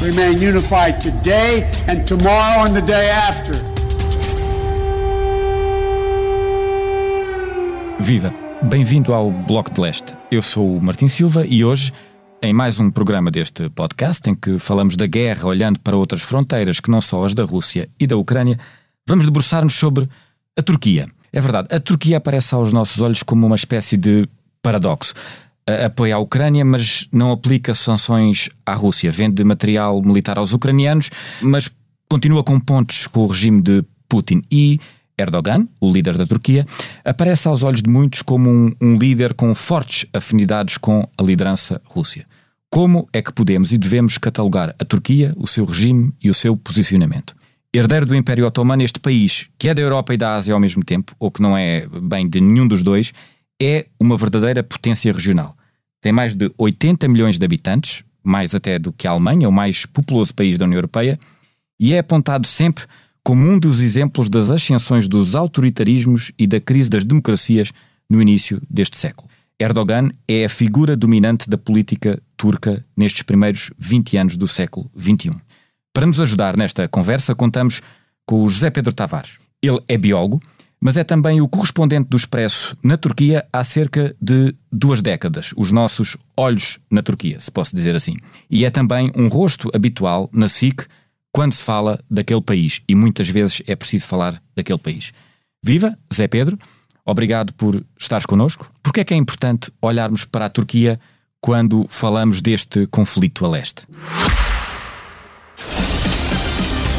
remain unified today and tomorrow and the day after. Viva! Bem-vindo ao Bloco de Leste. Eu sou o Martin Silva e hoje em mais um programa deste podcast, em que falamos da guerra olhando para outras fronteiras que não só as da Rússia e da Ucrânia, vamos debruçar-nos sobre a Turquia. É verdade, a Turquia aparece aos nossos olhos como uma espécie de paradoxo. Apoia a Ucrânia, mas não aplica sanções à Rússia. Vende material militar aos ucranianos, mas continua com pontos com o regime de Putin. E Erdogan, o líder da Turquia, aparece aos olhos de muitos como um, um, líder com fortes afinidades com a liderança Rússia. Como é que podemos e devemos catalogar a Turquia, o seu regime e o seu posicionamento? Herdeiro do Império Otomano, este país, que é da Europa e da Ásia ao mesmo tempo, ou que não é bem de nenhum dos dois, é uma verdadeira potência regional. Tem mais de 80 milhões de habitantes, mais até do que a Alemanha, o mais populoso país da União Europeia, e é apontado sempre como um dos exemplos das ascensões dos autoritarismos e da crise das democracias no início deste século. Erdogan é a figura dominante da política turca nestes primeiros 20 anos do século XXI. Para nos ajudar nesta conversa, contamos com o José Pedro Tavares. Ele é biólogo, mas é também o correspondente do Expresso na Turquia há cerca de duas décadas, os nossos olhos na Turquia, se posso dizer assim. E é também um rosto habitual na SIC quando se fala daquele país, e muitas vezes é preciso falar daquele país. Viva, Zé Pedro, obrigado por estares connosco. Porque é que é importante olharmos para a Turquia quando falamos deste conflito a leste?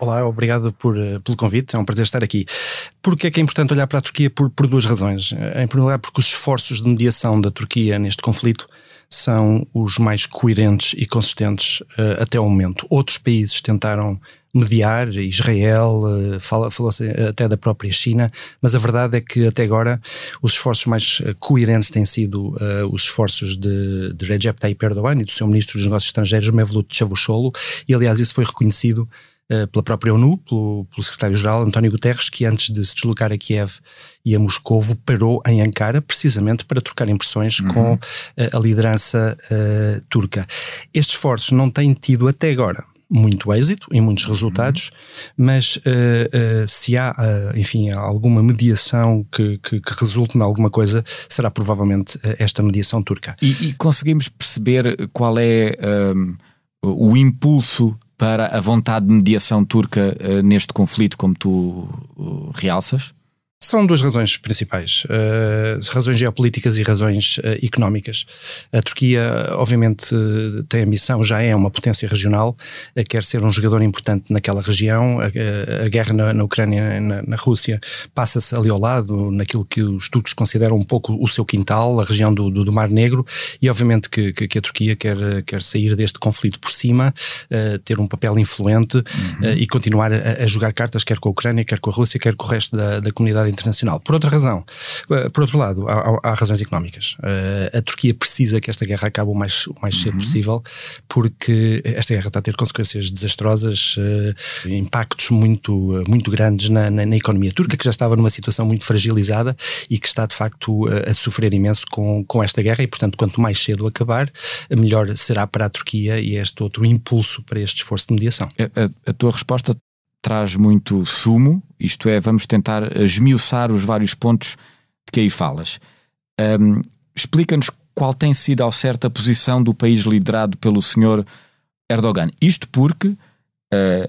Olá, obrigado por, pelo convite, é um prazer estar aqui. Porque é que é importante olhar para a Turquia por, por duas razões. Em primeiro lugar, porque os esforços de mediação da Turquia neste conflito são os mais coerentes e consistentes uh, até o momento. Outros países tentaram mediar, Israel, uh, falou-se até da própria China, mas a verdade é que até agora os esforços mais coerentes têm sido uh, os esforços de, de Recep Tayyip Erdogan e do seu ministro dos Negócios Estrangeiros, Mevlut Cavusoglu, e aliás isso foi reconhecido pela própria ONU, pelo, pelo secretário-geral António Guterres, que antes de se deslocar a Kiev e a Moscovo parou em Ankara precisamente para trocar impressões uhum. com a liderança uh, turca. Estes esforços não têm tido até agora muito êxito e muitos resultados, uhum. mas uh, uh, se há, uh, enfim, alguma mediação que, que, que, resulte em alguma coisa, será provavelmente esta mediação turca. E, e conseguimos perceber qual é um, o impulso para a vontade de mediação turca uh, neste conflito, como tu uh, realças? São duas razões principais, uh, razões geopolíticas e razões uh, económicas. A Turquia, obviamente, tem a missão, já é uma potência regional, uh, quer ser um jogador importante naquela região. A, a guerra na, na Ucrânia na, na, Rússia passa-se ali ao lado, naquilo que os turcos consideram um pouco o seu quintal, a região do, do, do Mar Negro, e obviamente que, que, que, a Turquia quer, quer sair deste conflito por cima, ter um papel influente uhum. e continuar a, a, jogar cartas, quer com a Ucrânia, quer com a Rússia, quer com o resto da, da comunidade internacional. Por outra razão, eh, por outro lado, há, há razões económicas. Uh, a Turquia precisa que esta guerra acabe o mais, o mais cedo uhum. possível, porque esta guerra está a ter consequências desastrosas, uh, impactos muito, muito grandes na, na, na, economia turca, que já estava numa situação muito fragilizada e que está de facto a sofrer imenso com, com esta guerra, e portanto, quanto mais cedo acabar, melhor será para a Turquia e este outro impulso para este esforço de mediação. A, a, a tua resposta traz muito sumo, isto é, vamos tentar esmiuçar os vários pontos de que aí falas. Um, Explica-nos qual tem sido ao certo a posição do país liderado pelo senhor Erdogan. Isto porque uh,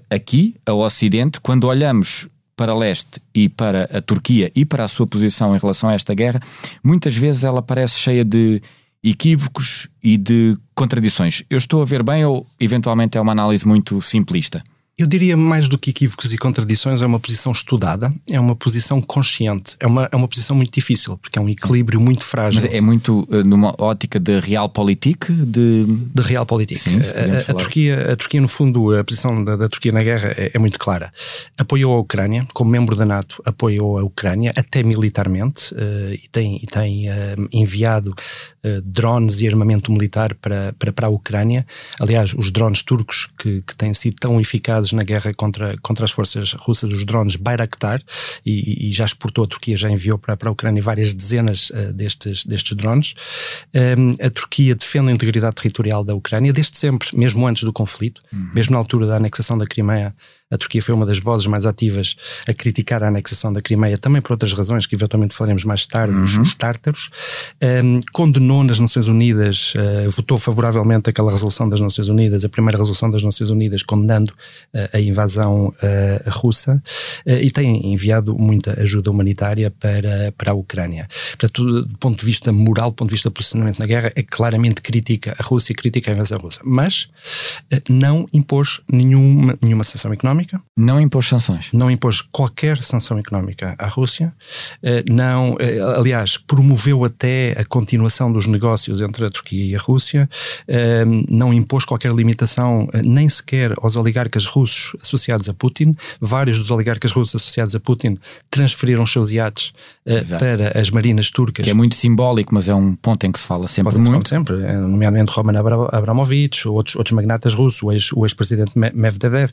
aqui, ao Ocidente, quando olhamos para leste e para a Turquia e para a sua posição em relação a esta guerra, muitas vezes ela parece cheia de equívocos e de contradições. Eu estou a ver bem ou eventualmente é uma análise muito simplista? Eu diria mais do que equívocos e contradições, é uma posição estudada, é uma posição consciente, é uma, é uma posição muito difícil, porque é um equilíbrio muito frágil. Mas é muito uh, numa ótica de realpolitik? De, de realpolitik. Sim, a, a, Turquia, a Turquia, no fundo, a posição da, da Turquia na guerra é, é, muito clara. Apoiou a Ucrânia, como membro da NATO, apoiou a Ucrânia, até militarmente, uh, e tem, e tem uh, enviado drones e armamento militar para, para, para a Ucrânia. Aliás, os drones turcos, que, que têm sido tão eficazes na guerra contra, contra as forças russas, os drones Bayraktar, e, e já exportou a Turquia, já enviou para, para a Ucrânia várias dezenas uh, destes, destes drones. Um, ehm, a Turquia defende a integridade territorial da Ucrânia desde sempre, mesmo antes do conflito, uhum. mesmo na altura da anexação da Crimeia. A Turquia foi uma das vozes mais ativas a criticar a anexação da Crimeia, também por outras razões que eventualmente falaremos mais tarde, uhum. os, tártaros. Um, condenou nas Nações Unidas, uh, votou favoravelmente aquela resolução das Nações Unidas, a primeira resolução das Nações Unidas, condenando uh, a invasão uh, russa, e tem enviado muita ajuda humanitária para, para a Ucrânia. Portanto, do ponto de vista moral, do ponto de vista do posicionamento na guerra, é claramente crítica a Rússia e crítica a invasão russa. Mas não impôs nenhuma, nenhuma sanção económica económica. Não impôs sanções. Não impôs qualquer sanção económica à Rússia. Eh, não, eh, aliás, promoveu até a continuação dos negócios entre a Turquia e a Rússia. Eh, não impôs qualquer limitação, nem sequer aos oligarcas russos associados a Putin. Vários dos oligarcas russos associados a Putin transferiram os seus iates Exato. para as marinas turcas. Que é muito simbólico, mas é um ponto em que se fala sempre muito. Fala sempre, nomeadamente Roman Abramovich, outros, outros magnatas russos, o ex-presidente Medvedev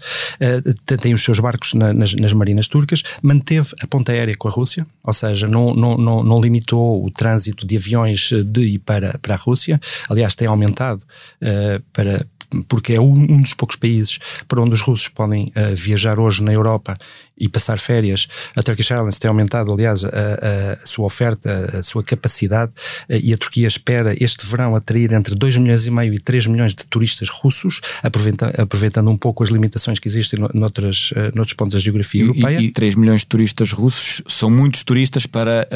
tem os seus barcos na, nas, nas, marinas turcas, manteve a ponta aérea com a Rússia, ou seja, não, não, não, não limitou o trânsito de aviões de e para, para a Rússia, aliás, tem aumentado uh, para porque é um, dos poucos países para onde os russos podem uh, viajar hoje na Europa e passar férias. A Turkish Airlines tem aumentado, aliás, a, a, sua oferta, a sua capacidade, uh, e a Turquia espera este verão atrair entre 2 milhões e meio e 3 milhões de turistas russos, aproveitando, aproveitando um pouco as limitações que existem noutras, uh, noutros pontos da geografia e, europeia. E, e 3 milhões de turistas russos são muitos turistas para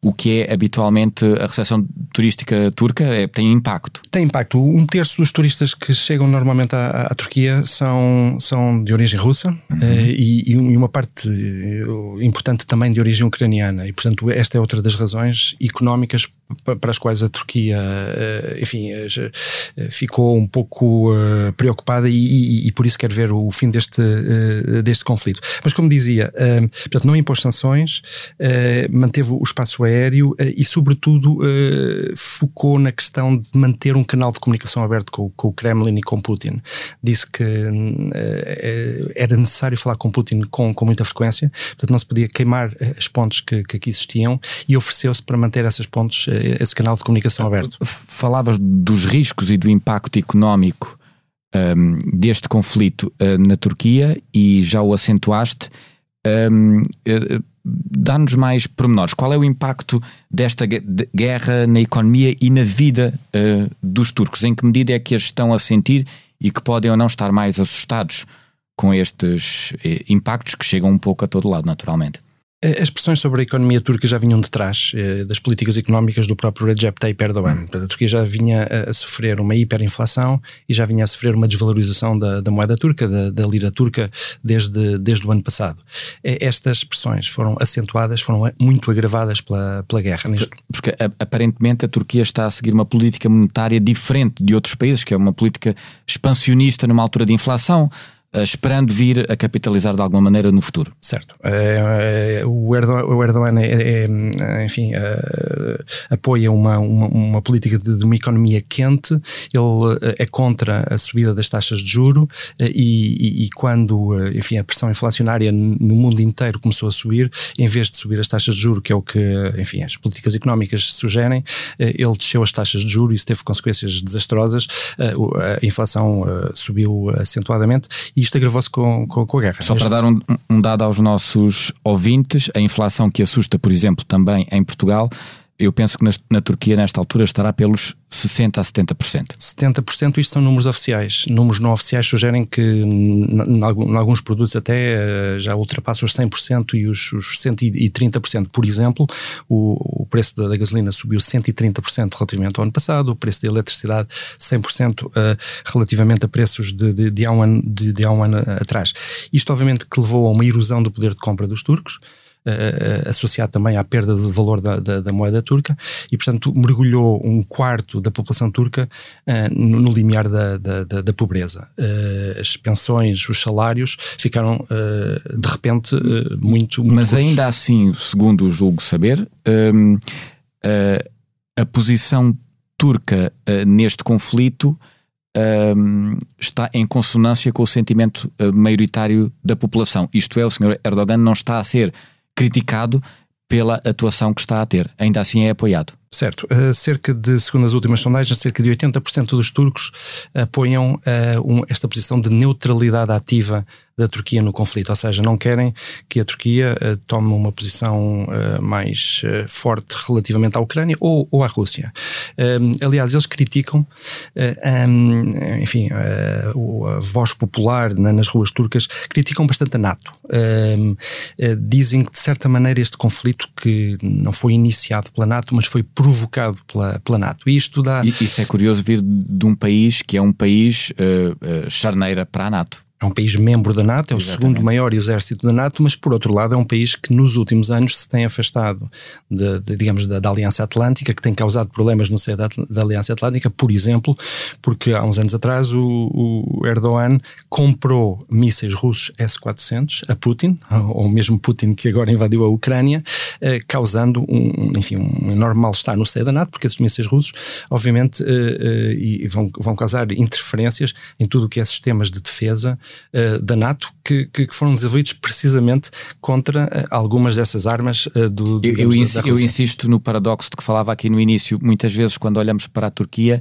o que é habitualmente a recepção turística turca é, tem impacto. Tem impacto. Um terço dos turistas que chegam normalmente à, à Turquia são, são de origem russa uhum. Eh, e, e, uma parte eh, importante também de origem ucraniana. E, portanto, esta é outra das razões económicas para as quais a Turquia, eh, enfim, ficou um pouco preocupada e, e, e, por isso quer ver o fim deste, deste conflito. Mas, como dizia, portanto, não impôs sanções, manteve o espaço aéreo eh, e, sobretudo, eh, focou na questão de manter um canal de comunicação aberto com, com o Kremlin e com Putin. Disse que eh, era necessário falar com Putin com, com muita frequência, portanto, não se podia queimar as pontes que, que aqui existiam e ofereceu-se para manter essas pontes, esse canal de comunicação aberto. Falavas dos riscos e do impacto económico um, deste conflito uh, na Turquia e já o acentuaste. Um, ehm, dá-nos mais pormenores. Qual é o impacto desta guerra na economia e na vida uh, dos turcos? Em que medida é que as estão a sentir e que podem ou não estar mais assustados com estes impactos que chegam um pouco a todo lado, naturalmente? Eh, as pressões sobre a economia turca já vinham de trás eh, das políticas económicas do próprio Recep Tayyip Erdogan. A Turquia já vinha a, sofrer uma hiperinflação e já vinha a sofrer uma desvalorização da, da moeda turca, da, da, lira turca, desde, desde o ano passado. Eh, estas pressões foram acentuadas, foram muito agravadas pela, pela guerra. Neste... Porque aparentemente a Turquia está a seguir uma política monetária diferente de outros países, que é uma política expansionista numa altura de inflação esperando vir a capitalizar de alguma maneira no futuro. Certo. Uh, o Erdogan, o Erdogan é, é, enfim, uh, apoia uma, uma, uma política de, de, uma economia quente, ele é contra a subida das taxas de juro e, e, e, quando enfim, a pressão inflacionária no mundo inteiro começou a subir, em vez de subir as taxas de juro, que é o que enfim, as políticas económicas sugerem, ele desceu as taxas de juro e isso teve consequências desastrosas, a inflação subiu acentuadamente e isto agravou-se com, com, com, a guerra. Só para dar um, um, dado aos nossos ouvintes, a inflação que assusta, por exemplo, também em Portugal, eu penso que na, na, Turquia, nesta altura, estará pelos 60% a 70%. 70%, isto são números oficiais. Números não oficiais sugerem que, em alguns produtos, até eh, já ultrapassa os 100% e os, os 130%. Por exemplo, o, o preço da, da, gasolina subiu 130% relativamente ao ano passado, o preço da eletricidade 100% uh, eh, relativamente a preços de, de, de, há um ano, de, de há um ano atrás. Isto, obviamente, que levou a uma erosão do poder de compra dos turcos uh, associado também à perda de valor da, da, da, moeda turca e, portanto, mergulhou um quarto da população turca uh, no, no, limiar da, da, pobreza. Uh, as pensões, os salários ficaram, de repente, muito, muito. Mas ainda assim, segundo julgo saber, um, a posição turca neste conflito. Um, está em consonância com o sentimento uh, maioritário da população. Isto é, o Sr. Erdogan não está a ser criticado pela atuação que está a ter. Ainda assim é apoiado. Certo. Uh, cerca de, segundo as últimas sondagens, cerca de 80% dos turcos apoiam uh, um, esta posição de neutralidade ativa da Turquia no conflito, ou seja, não querem que a Turquia uh, tome uma posição uh, mais uh, forte relativamente à Ucrânia ou, ou à Rússia. aliás, eles criticam, um, enfim, a voz popular na, nas ruas turcas criticam bastante a NATO. dizem que, de certa maneira, este conflito que não foi iniciado pela NATO, mas foi provocado pela, pela NATO. E isto dá. Isso é curioso vir de um país que é um país charneira para a NATO é um país membro da NATO, é o Exatamente. segundo maior exército da NATO, mas por outro lado é um país que nos últimos anos se tem afastado, de, de digamos, da, da, Aliança Atlântica, que tem causado problemas no seio da, da, Aliança Atlântica, por exemplo, porque há uns anos atrás o, o Erdogan comprou mísseis russos S-400 a Putin, ou mesmo Putin que agora invadiu a Ucrânia, eh, causando um, enfim, um enorme mal-estar no seio da NATO, porque esses mísseis russos, obviamente, eh, eh, vão, vão causar interferências em tudo o que é sistemas de defesa uh, da NATO que, que, foram desenvolvidos precisamente contra uh, algumas dessas armas uh, do, do eu, eu, ins eu, insisto no paradoxo de que falava aqui no início. Muitas vezes, quando olhamos para a Turquia,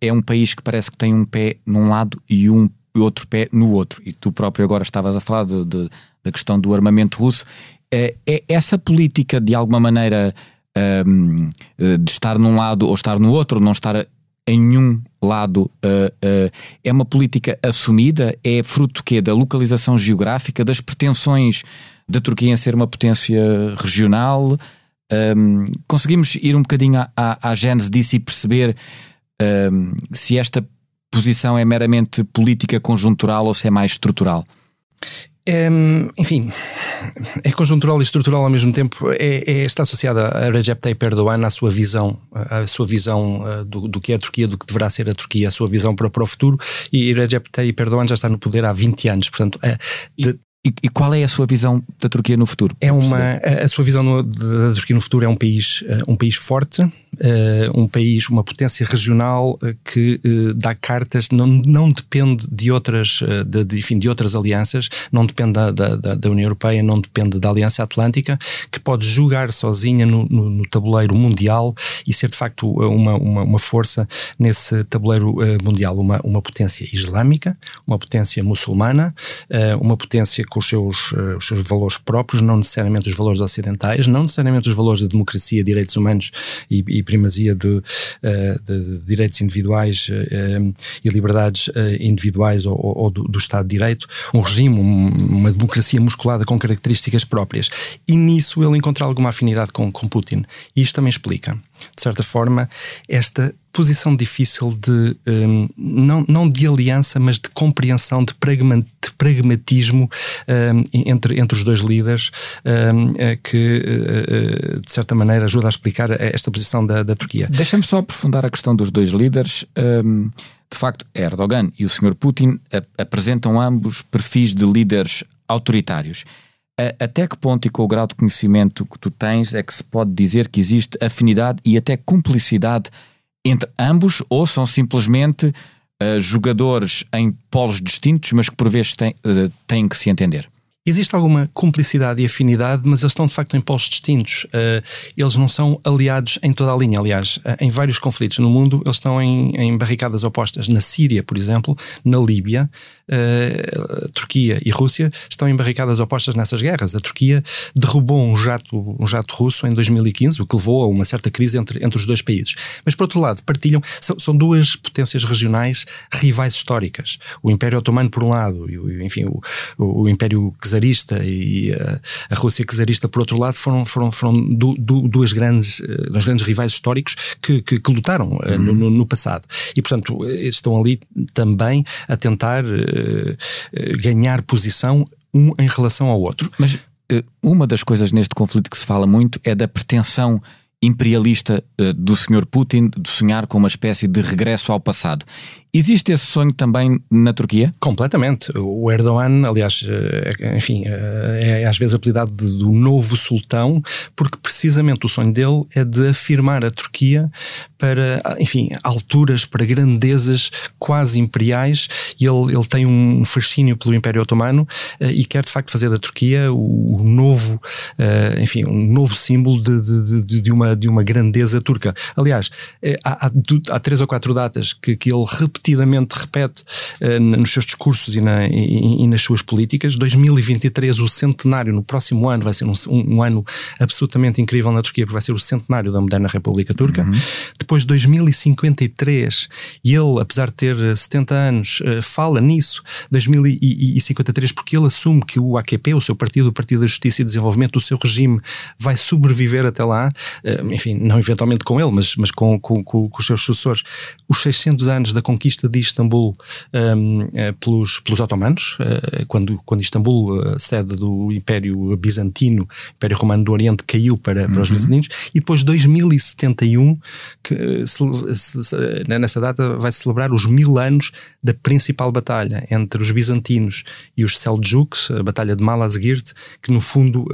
é um país que parece que tem um pé num lado e um outro pé no outro. E tu próprio agora estavas a falar de, de, da questão do armamento russo. É, essa política, de alguma maneira, ehm, de estar num lado ou estar no outro, não estar em nenhum lado uh, uh, é uma política assumida, é fruto quê? da localização geográfica, das pretensões da Turquia em ser uma potência regional. Um, conseguimos ir um bocadinho à, à, à gênese disso e perceber um, se esta posição é meramente política conjuntural ou se é mais estrutural? É, enfim, é conjuntural e estrutural ao mesmo tempo. É, é, está associada a Recep Tayyip Erdogan à sua visão, à sua visão uh, do, do, que é a Turquia, do que deverá ser a Turquia, a sua visão para, para o futuro. E Recep Tayyip Erdogan já está no poder há 20 anos. Portanto, é, de, e, e, qual é a sua visão da Turquia no futuro? É uma, a sua visão no, da Turquia no futuro é um país, eh, um país forte, uh, um país, uma potência regional uh, que uh, dá cartas, não, não depende de outras, de, de, enfim, de outras alianças, não depende da, da, da, União Europeia, não depende da Aliança Atlântica, que pode jogar sozinha no, no, no tabuleiro mundial e ser de facto uma, uma, uma força nesse tabuleiro mundial, uma, uma potência islâmica, uma potência muçulmana, uma potência com os seus, os seus valores próprios, não necessariamente os valores ocidentais, não necessariamente os valores da democracia, direitos humanos e, e primazia de, eh, de direitos individuais eh, e liberdades eh, individuais ou, ou do, do, Estado de Direito, um regime, uma democracia musculada com características próprias. E nisso ele encontra alguma afinidade com, com Putin. E isto também explica, de certa forma, esta posição difícil de um, não, não de aliança, mas de compreensão, de, pragma, de pragmatismo um, entre, entre os dois líderes, um, eh, que uh, de certa maneira ajuda a explicar esta posição da, da Turquia. Deixa-me só aprofundar a questão dos dois líderes. Hum, de facto, Erdogan e o Sr. Putin apresentam ambos perfis de líderes autoritários. Até que ponto e com o grau de conhecimento que tu tens é que se pode dizer que existe afinidade e até cumplicidade entre ambos ou são simplesmente uh, jogadores em polos distintos, mas que por vezes têm, uh, têm que se entender? Existe alguma cumplicidade e afinidade, mas eles estão de facto em polos distintos. Uh, eles não são aliados em toda a linha. Aliás, em vários conflitos no mundo, eles estão em, em barricadas opostas. Na Síria, por exemplo, na Líbia, uh, Turquia e Rússia estão em barricadas opostas nessas guerras. A Turquia derrubou um jato, um jato russo em 2015, o que levou a uma certa crise entre, entre os dois países. Mas, por outro lado, partilham. São, são duas potências regionais rivais históricas. O Império Otomano, por um lado, e, enfim, o, o Império Czarista e a, a Rússia Czarista, por outro lado, foram, foram, foram du, du, duas grandes, uh, dois grandes rivais históricos que, que, que lutaram uh, uhum. no, no, passado. E, portanto, estão ali também a tentar ganhar posição um em relação ao outro. Mas uma das coisas neste conflito que se fala muito é da pretensão imperialista uh, do Sr. Putin de sonhar com uma espécie de regresso ao passado. Existe esse sonho também na Turquia? Completamente. O Erdogan, aliás, eh, enfim, eh, é às vezes apelidado do novo sultão, porque precisamente o sonho dele é de afirmar a Turquia para, enfim, alturas, para grandezas quase imperiais. E ele, ele tem um fascínio pelo Império Otomano e quer de facto fazer da Turquia o novo, enfim, um novo símbolo de, de, de, uma de uma grandeza turca. Aliás, eh, há, há, há três ou quatro datas que, que ele repetidamente repete uh, nos seus discursos e, na, e, e, nas suas políticas. 2023, o centenário, no próximo ano, vai ser um, um, ano absolutamente incrível na Turquia, porque vai ser o centenário da moderna República Turca. Uhum. Depois, 2053, e ele, apesar de ter 70 anos, uh, fala nisso, 2053, porque ele assume que o AKP, o seu partido, o Partido da Justiça e Desenvolvimento, o seu regime, vai sobreviver até lá. Uh, enfim, não eventualmente com ele, mas, mas com, com, com, os seus sucessores, os 600 anos da conquista de Istambul um, uh, pelos, pelos otomanos, quando, quando Istambul, sede do Império Bizantino, Império Romano do Oriente, caiu para, uhum. para os uhum. bizantinos, e depois 2071, que nessa data vai celebrar os mil anos da principal batalha entre os bizantinos e os Seljuks, a Batalha de Malazgirt, que no fundo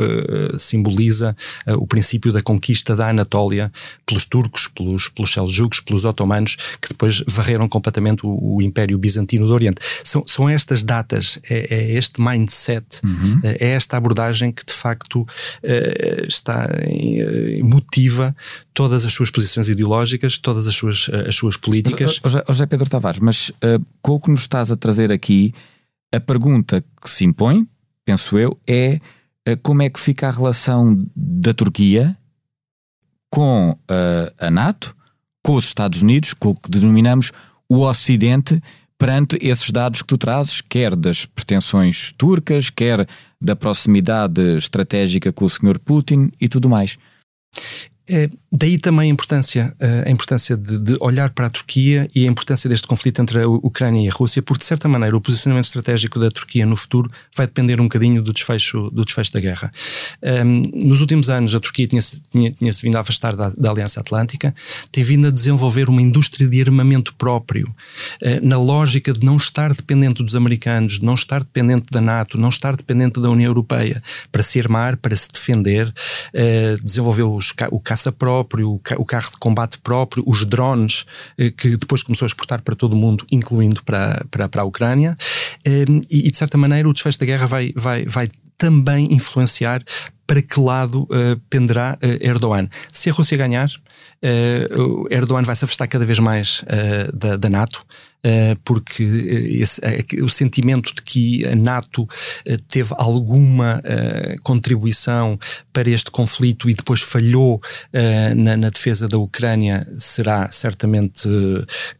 simboliza o princípio da conquista da Anatólia pelos turcos, pelos, pelos seljugos, pelos otomanos, que depois varreram completamente o, o Império Bizantino do Oriente. São, são estas datas, é, é este mindset, uhum. é esta abordagem que de facto é, está, motiva todas as suas posições ideológicas, todas as suas, as suas políticas. José, José Pedro Tavares, mas uh, com o que nos estás a trazer aqui, a pergunta que se impõe, penso eu, é uh, como é que fica a relação da Turquia com uh, a NATO, com os Estados Unidos, com o que denominamos o Ocidente, perante esses dados que tu trazes, quer das pretensões turcas, quer da proximidade estratégica com o Sr. Putin e tudo mais. É, daí também a importância, a importância de, de, olhar para a Turquia e a importância deste conflito entre a Ucrânia e a Rússia, porque de certa maneira o posicionamento estratégico da Turquia no futuro vai depender um bocadinho do desfecho, do desfecho da guerra. Um, nos últimos anos a Turquia tinha-se tinha, tinha vindo a afastar da, da, Aliança Atlântica, tem vindo a desenvolver uma indústria de armamento próprio, uh, na lógica de não estar dependente dos americanos, de não estar dependente da NATO, não estar dependente da União Europeia, para se armar, para se defender, uh, desenvolveu os, o caça próprio, o carro de combate próprio, os drones, eh, que depois começou a exportar para todo o mundo, incluindo para, para, para a Ucrânia. Ehm, e, de certa maneira, o desfecho da guerra vai, vai, vai também influenciar para que lado uh, penderá uh, Erdogan. Se a Rússia ganhar, Erdogan vai se afastar cada vez mais da, da, NATO. Uh, porque esse, o sentimento de que a NATO teve alguma contribuição para este conflito e depois falhou na, na, defesa da Ucrânia será certamente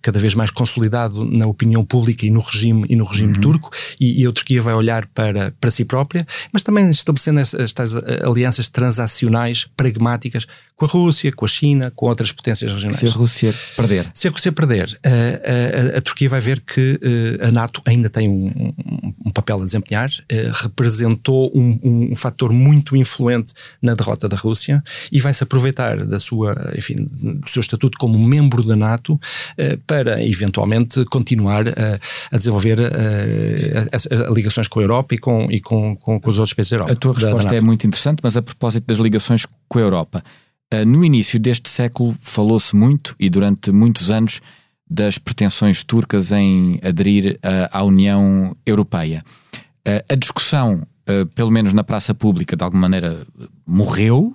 cada vez mais consolidado na opinião pública e no regime, e no regime uhum. turco, e, e, a Turquia vai olhar para, para si própria, mas também estabelecendo estas alianças transacionais pragmáticas com a Rússia, com a China, com outras potências regionais. Se a Rússia perder. Se a Rússia perder, a, a, a Turquia vai ver que uh, a NATO ainda tem um, um, um papel a desempenhar, uh, representou um, um, fator muito influente na derrota da Rússia e vai se aproveitar da sua, enfim, do seu estatuto como membro da NATO uh, para eventualmente continuar a, a desenvolver ligações com a Europa e com, e com, com, com os outros países da Europa. A tua resposta é muito interessante, mas a propósito das ligações com a Europa. Eh, no início deste século falou-se muito e durante muitos anos das pretensões turcas em aderir eh, à União Europeia. Eh, a discussão pelo menos na praça pública, de alguma maneira morreu,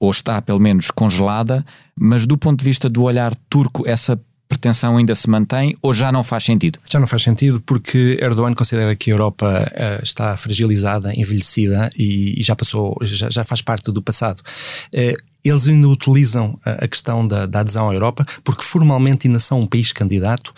ou está pelo menos congelada, mas do ponto de vista do olhar turco, essa pretensão ainda se mantém ou já não faz sentido? Já não faz sentido porque Erdogan considera que a Europa uh, está fragilizada, envelhecida e, e já passou, já, já, faz parte do passado. Uh, eles ainda utilizam a questão da, da, adesão à Europa, porque formalmente ainda são um país candidato,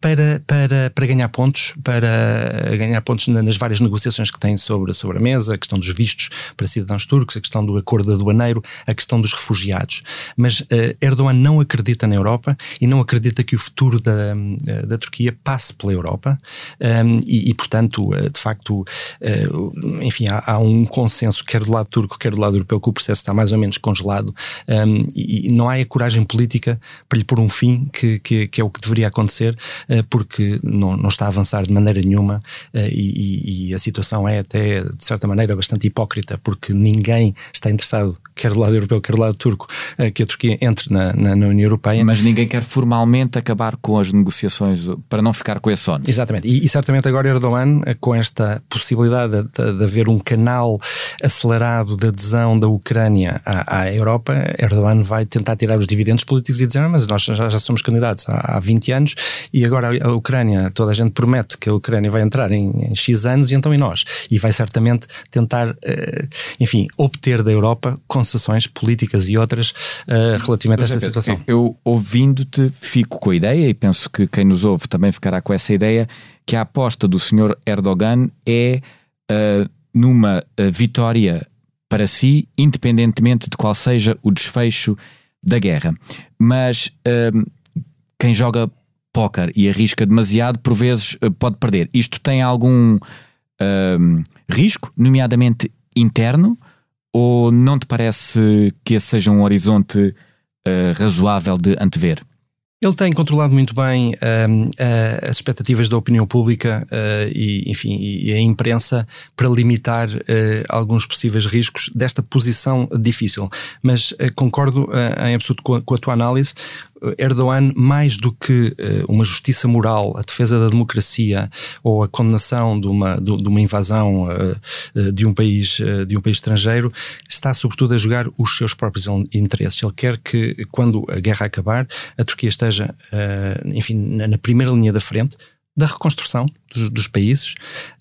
para, para, para ganhar pontos, para ganhar pontos nas várias negociações que têm sobre, sobre a mesa, a questão dos vistos para cidadãos turcos, a questão do acordo aduaneiro, a questão dos refugiados. Mas uh, Erdogan não acredita na Europa e não acredita que o futuro da, da Turquia passe pela Europa um, e, e, portanto, de facto, uh, enfim, há, há um consenso, quer do lado turco, quer do lado europeu, que o processo está mais ou menos congelado um, e não há a coragem política para lhe pôr um fim, que, que, que é o que deveria acontecer, uh, porque não, não está a avançar de maneira nenhuma uh, e, e, a situação é até, de certa maneira, bastante hipócrita, porque ninguém está interessado, quer do lado europeu, quer do lado turco, uh, que a Turquia entre na, na, na, União Europeia. Mas ninguém quer formalmente acabar com as negociações para não ficar com esse ONU. Exatamente, e, e certamente agora Erdogan, com esta possibilidade de, de, de haver um canal acelerado de adesão da Ucrânia à, à Europa, Europa, Erdogan vai tentar tirar os dividendos políticos e dizer, mas nós já, já somos candidatos há, há 20 anos e agora a Ucrânia, toda a gente promete que a Ucrânia vai entrar em, em X anos e então e nós. E vai certamente tentar, uh, enfim, obter da Europa concessões políticas e outras uh, relativamente a esta situação. Eu, ouvindo-te, fico com a ideia e penso que quem nos ouve também ficará com essa ideia que a aposta do senhor Erdogan é uh, numa vitória para si, independentemente de qual seja o desfecho da guerra. Mas hum, quem joga póquer e arrisca demasiado, por vezes eh, pode perder. Isto tem algum hum, risco, nomeadamente interno, ou não te parece que esse seja um horizonte uh, razoável de antever? Ele tem controlado muito bem uh, uh, as expectativas da opinião pública uh, e, enfim, e a imprensa para limitar alguns possíveis riscos desta posição difícil. Mas concordo em absoluto com a, com a tua análise. Erdogan, mais do que uh, uma justiça moral, a defesa da democracia ou a condenação de uma, de, uma invasão uh, de, um país, de um país estrangeiro, está sobretudo a jogar os seus próprios interesses. Ele quer que, quando a guerra acabar, a Turquia esteja, enfim, na primeira linha da frente, da reconstrução dos, dos, países.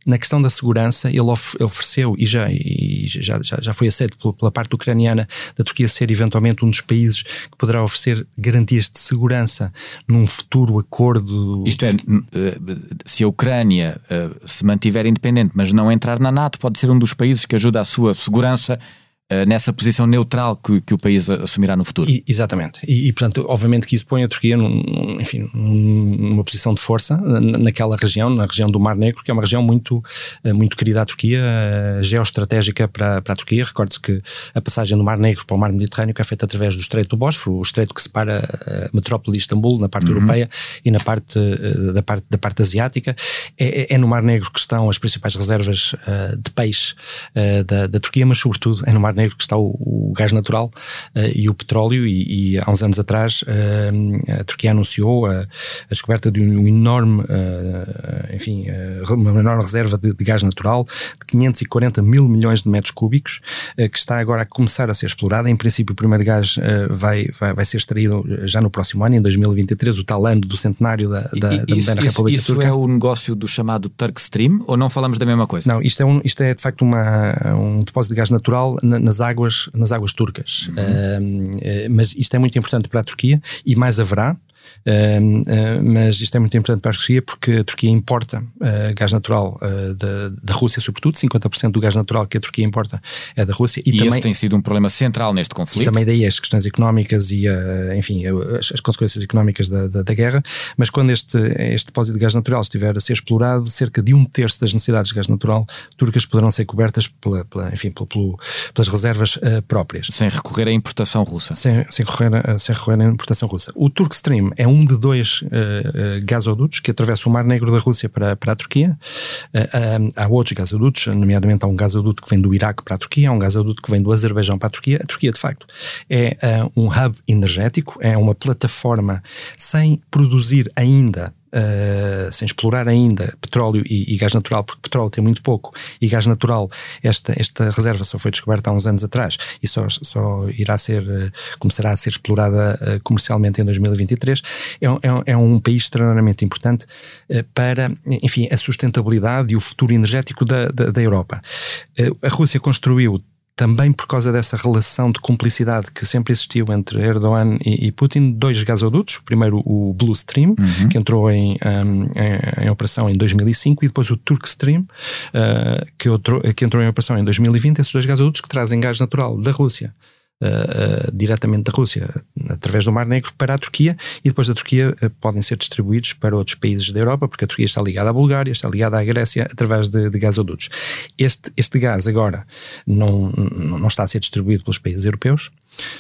Na questão da segurança, ele ofereceu, e já, e já, já, já foi aceito pela, pela, parte ucraniana, da Turquia ser eventualmente um dos países que poderá oferecer garantias de segurança num futuro acordo. Isto é, eh, se a Ucrânia eh, se mantiver independente, mas não entrar na NATO, pode ser um dos países que ajuda a sua segurança nessa posição neutral que, que, o país assumirá no futuro. E, exatamente. E, e, portanto, obviamente que isso põe a Turquia num, enfim, numa posição de força naquela região, na região do Mar Negro, que é uma região muito, eh, muito querida à Turquia, eh, geoestratégica para, para a Turquia. Recorde-se que a passagem do Mar Negro para o Mar Mediterrâneo é feita através do Estreito do Bósforo, o estreito que separa a metrópole de Istambul, na parte uhum. europeia, e na parte da parte, da parte asiática. É, é, no Mar Negro que estão as principais reservas de peixe da, da Turquia, mas sobretudo é no Mar Negro que está o, o gás natural uh, e o petróleo e, e, há uns anos atrás uh, a Turquia anunciou a, a descoberta de um enorme, uh, enfim, uma enorme reserva de, de, gás natural de 540 mil milhões de metros cúbicos que está agora a começar a ser explorada. Em princípio, o primeiro gás vai, vai, vai, ser extraído já no próximo ano, em 2023, o tal ano do centenário da, da, e, da moderna República isso Turca. Isso é o negócio do chamado Turk Stream ou não falamos da mesma coisa? Não, isto é, um, isto é de facto uma, um depósito de gás natural nas águas, nas águas turcas. Uhum. Uh, mas isto é muito importante para a Turquia e mais haverá. Uh, mas isto é muito importante para a Turquia porque a Turquia importa uh, gás natural da, da Rússia, sobretudo, 50% do gás natural que a Turquia importa é da Rússia. E, e também, esse tem sido um problema central neste conflito. E também daí as questões económicas e, enfim, as, as, consequências económicas da, da, da, guerra. Mas quando este, este depósito de gás natural estiver a ser explorado, cerca de um terço das necessidades de gás natural turcas poderão ser cobertas pela, pela enfim, pelo, pelo, pelas reservas próprias. Sem recorrer à importação russa. Sem, sem, recorrer, a, sem recorrer à importação russa. O Turk Stream é um de dois uh, uh, gasodutos que atravessam o Mar Negro da Rússia para, para a Turquia. Uh, há outros gasodutos, nomeadamente há um gasoduto que vem do Iraque para a Turquia, há um gasoduto que vem do Azerbaijão para a Turquia. A Turquia, de facto, é um hub energético, é uma plataforma sem produzir ainda uh, sem explorar ainda petróleo e, e, gás natural, porque petróleo tem muito pouco e gás natural, esta, esta reserva só foi descoberta há uns anos atrás e só, só irá ser, uh, começará a ser explorada uh, comercialmente em 2023, é, é, é um país extraordinariamente importante para, enfim, a sustentabilidade e o futuro energético da, da, da Europa. a Rússia construiu também por causa dessa relação de cumplicidade que sempre existiu entre Erdogan e, e Putin, dois gasodutos. Primeiro, o Blue Stream, uhum. que entrou em, um, em, em, operação em 2005, e depois o Turk Stream, uh, que, outro, que entrou em operação em 2020. Esses dois gasodutos que trazem gás natural da Rússia uh, diretamente da Rússia, através do Mar Negro, para a Turquia e depois da Turquia uh, podem ser distribuídos para outros países da Europa, porque a Turquia está ligada à Bulgária, está ligada à Grécia através de, de gasodutos. Este, este gás agora não, não está a ser distribuído pelos países europeus,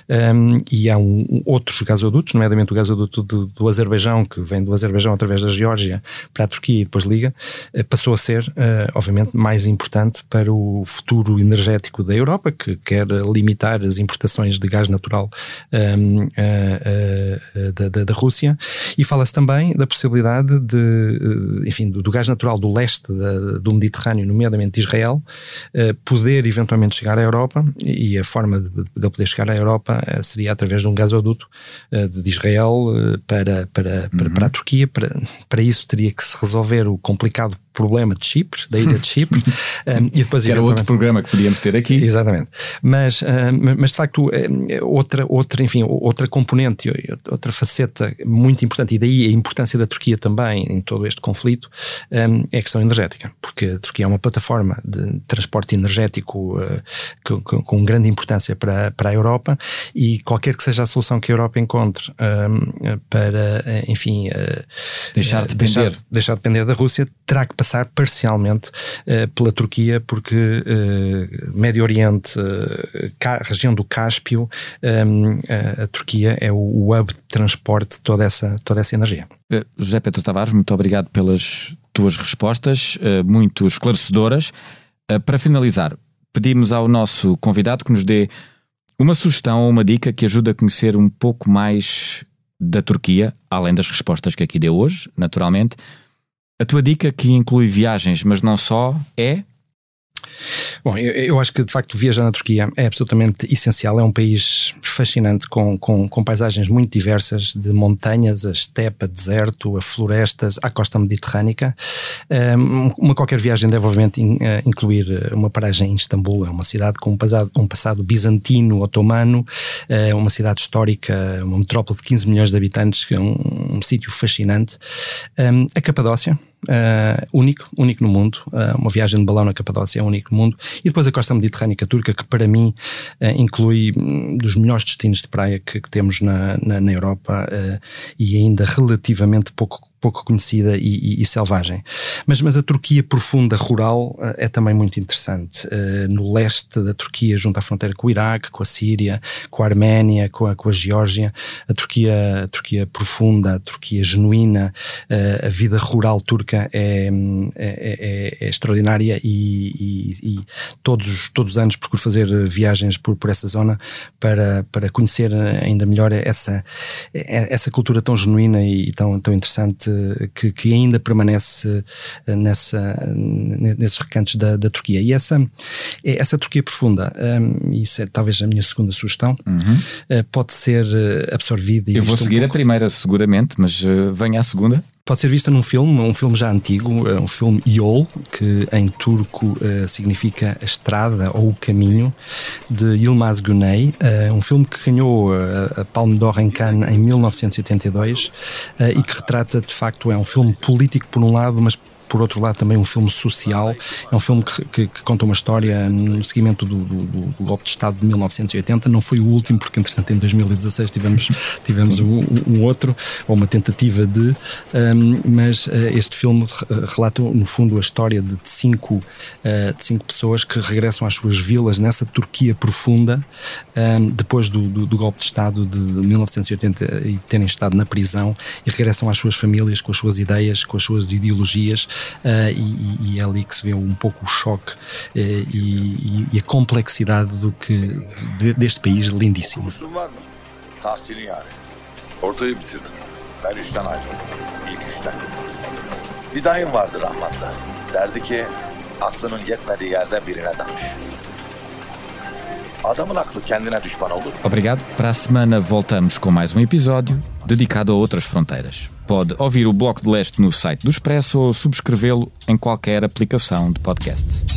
um, e há um, outros gasodutos, nomeadamente o gasoduto do, do, Azerbaijão, que vem do Azerbaijão através da Geórgia para a Turquia e depois liga, uh, passou a ser, uh, obviamente, mais importante para o futuro energético da Europa, que quer limitar as importações de gás natural um, uh, da, da, da, Rússia. E fala-se também da possibilidade de, enfim, do, do, gás natural do leste da, do Mediterrâneo, nomeadamente de Israel, poder eventualmente chegar à Europa e a forma de, de poder chegar à Europa Europa eh, seria através de um gasoduto eh, de Israel eh, para, para, para, uhum. para a Turquia. Para, para isso teria que se resolver o complicado problema de Chipre, da ilha de Chipre. um, e depois, que era outro programa que podíamos ter aqui. Exatamente. Mas, mas de facto, outra, outra, enfim, outra componente, outra faceta muito importante, e daí a importância da Turquia também em todo este conflito, um, é a questão energética. Porque a Turquia é uma plataforma de transporte energético uh, com, com, grande importância para, para a Europa e qualquer que seja a solução que a Europa encontre para, enfim, uh, deixar de depender. Deixar, deixar de depender da Rússia, terá que passar parcialmente uh, pela Turquia, porque uh, Médio Oriente, uh, região do Cáspio, um, a Turquia é o, o, hub de transporte de toda essa, toda essa energia. José Pedro Tavares, muito obrigado pelas tuas respostas, muito esclarecedoras. para finalizar, pedimos ao nosso convidado que nos dê uma sugestão ou uma dica que ajuda a conhecer um pouco mais da Turquia, além das respostas que aqui deu hoje, naturalmente. A tua dica, que inclui viagens, mas não só, é Bom, eu, eu, acho que de facto viajar na Turquia é absolutamente essencial. É um país fascinante com, com, com paisagens muito diversas, de montanhas, a estepa, deserto, a florestas, a costa mediterrânica. Um, uma qualquer viagem deve obviamente eh, incluir eh, uma paragem em Istambul, é uma cidade com um passado, um passado bizantino, otomano, é uma cidade histórica, uma metrópole de 15 milhões de habitantes, é um, um sítio fascinante. Um, a Capadócia, Uh, único, único no mundo. Uh, uma viagem de balão na Capadócia é único no mundo. E depois a costa mediterrânica turca, que para mim uh, inclui um, dos melhores destinos de praia que, que temos na, na, na Europa e ainda relativamente pouco pouco conhecida e, e, e, selvagem. Mas, mas a Turquia profunda, rural, eh, é também muito interessante. Uh, no leste da Turquia, junto à fronteira com o Iraque, com a Síria, com a Arménia, com a, com a Geórgia, a Turquia, a Turquia profunda, a Turquia genuína, uh, a vida rural turca é, é, é, é extraordinária e, e, todos, os, todos os anos procuro fazer viagens por, por essa zona para, para conhecer ainda melhor essa, essa cultura tão genuína e tão, tão interessante que, que ainda permanece eh, nessa, nesses recantos da, da Turquia. E essa, é, essa Turquia profunda, um, isso é talvez a minha segunda sugestão, uhum. uh, pode ser eh, absorvida. Eu vou seguir um a primeira, seguramente, mas uh, venha a segunda pode ser vista num filme, um filme já antigo, um filme Yol, que em turco uh, significa a estrada ou o caminho, de Yilmaz Güney, uh, um filme que ganhou a Palme d'Or em Cannes em 1982 e que retrata, de facto, é um filme político por um lado, mas por outro lado, também um filme social. É um filme que, que, que conta uma história no seguimento do, do, do, golpe de Estado de 1980. Não foi o último, porque entretanto em 2016 tivemos, tivemos um, um, outro, ou uma tentativa de. Um, mas uh, este filme relata, no fundo, a história de cinco, uh, de cinco pessoas que regressam às suas vilas nessa Turquia profunda, um, depois do, do, golpe de Estado de 1980 e terem estado na prisão, e regressam às suas famílias com as suas ideias, com as suas ideologias uh, e, e, é ali que se vê um pouco o choque uh, e, e, a complexidade do que, de, deste país lindíssimo. Bir dayım vardı. Derdi ki aklının yetmediği yerde birine. Obrigado. Para a semana voltamos com mais um episódio dedicado a outras fronteiras. Pode ouvir o Bloco de Leste no site do Expresso ou subscrevê-lo em qualquer aplicação de podcast.